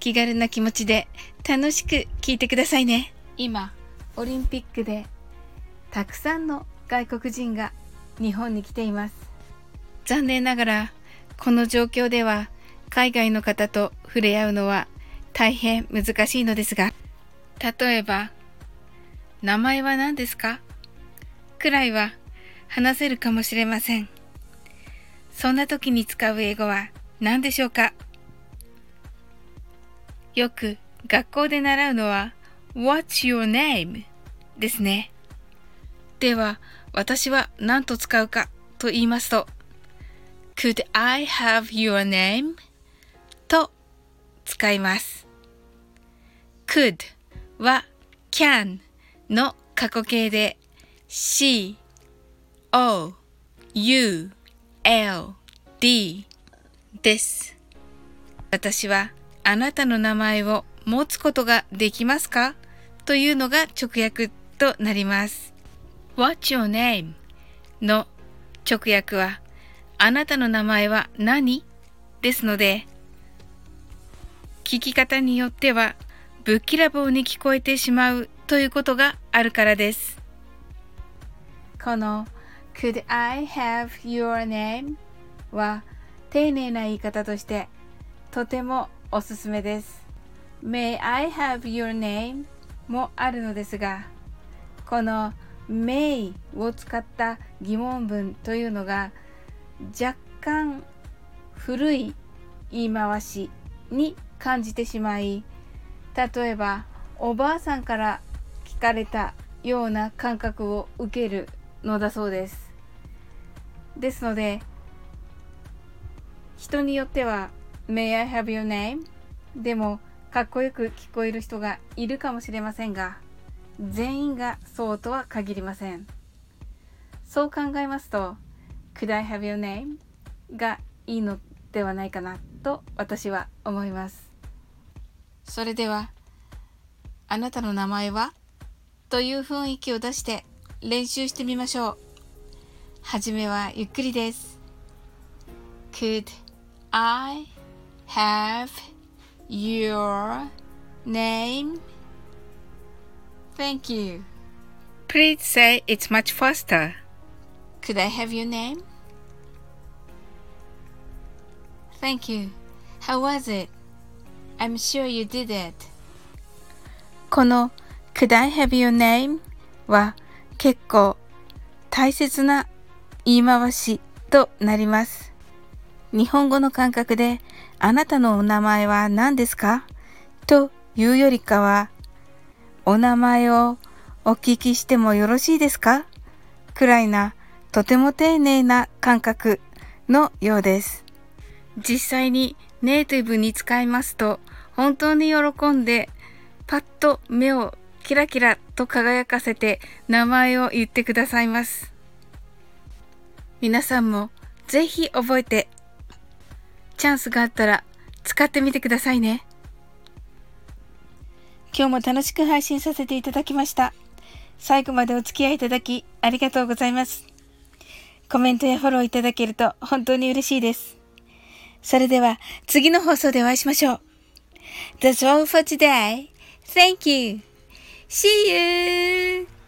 気軽な気持ちで楽しく聞いてくださいね。今、オリンピックでたくさんの外国人が日本に来ています。残念ながらこの状況では海外の方と触れ合うのは大変難しいのですが、例えば、名前は何ですか？くらいは話せるかもしれません。そんな時に使う英語は何でしょうか？よく学校で習うのは What's your name? ですね。では、私は何と使うかと言いますと Could I have your name? と使います。could は can の過去形で c, o, u, l, d です。私はあなたの名前を持つことができますか？というのが直訳となります。What's your name? の直訳はあなたの名前は何？ですので聞き方によってはぶっきらぼうに聞こえてしまうということがあるからです。この Could I have your name? は丁寧な言い方としてとてもおすすめです。May I have your name? もあるのですがこの May を使った疑問文というのが若干古い言い回しに感じてしまい例えばおばあさんから聞かれたような感覚を受けるのだそうですですので人によっては May I have your name? でもかっこよく聞こえる人がいるかもしれませんが全員がそうとは限りませんそう考えますと Could I have your name? がいいのではないかなと私は思いますそれでは、あなたの名前は？という雰囲気を出して練習してみましょう。はじめはゆっくりです。Could I have your name? Thank you. Please say it's much faster. Could I have your name? Thank you. How was it? I'm sure you did it. この Could I have your name? は結構大切な言い回しとなります。日本語の感覚であなたのお名前は何ですか？というよりかはお名前をお聞きしてもよろしいですか？くらいなとても丁寧な感覚のようです。実際にネイティブに使いますと本当に喜んで、パッと目をキラキラと輝かせて名前を言ってくださいます。皆さんもぜひ覚えて、チャンスがあったら使ってみてくださいね。今日も楽しく配信させていただきました。最後までお付き合いいただきありがとうございます。コメントやフォローいただけると本当に嬉しいです。それでは次の放送でお会いしましょう。That's all for today. Thank you. See you.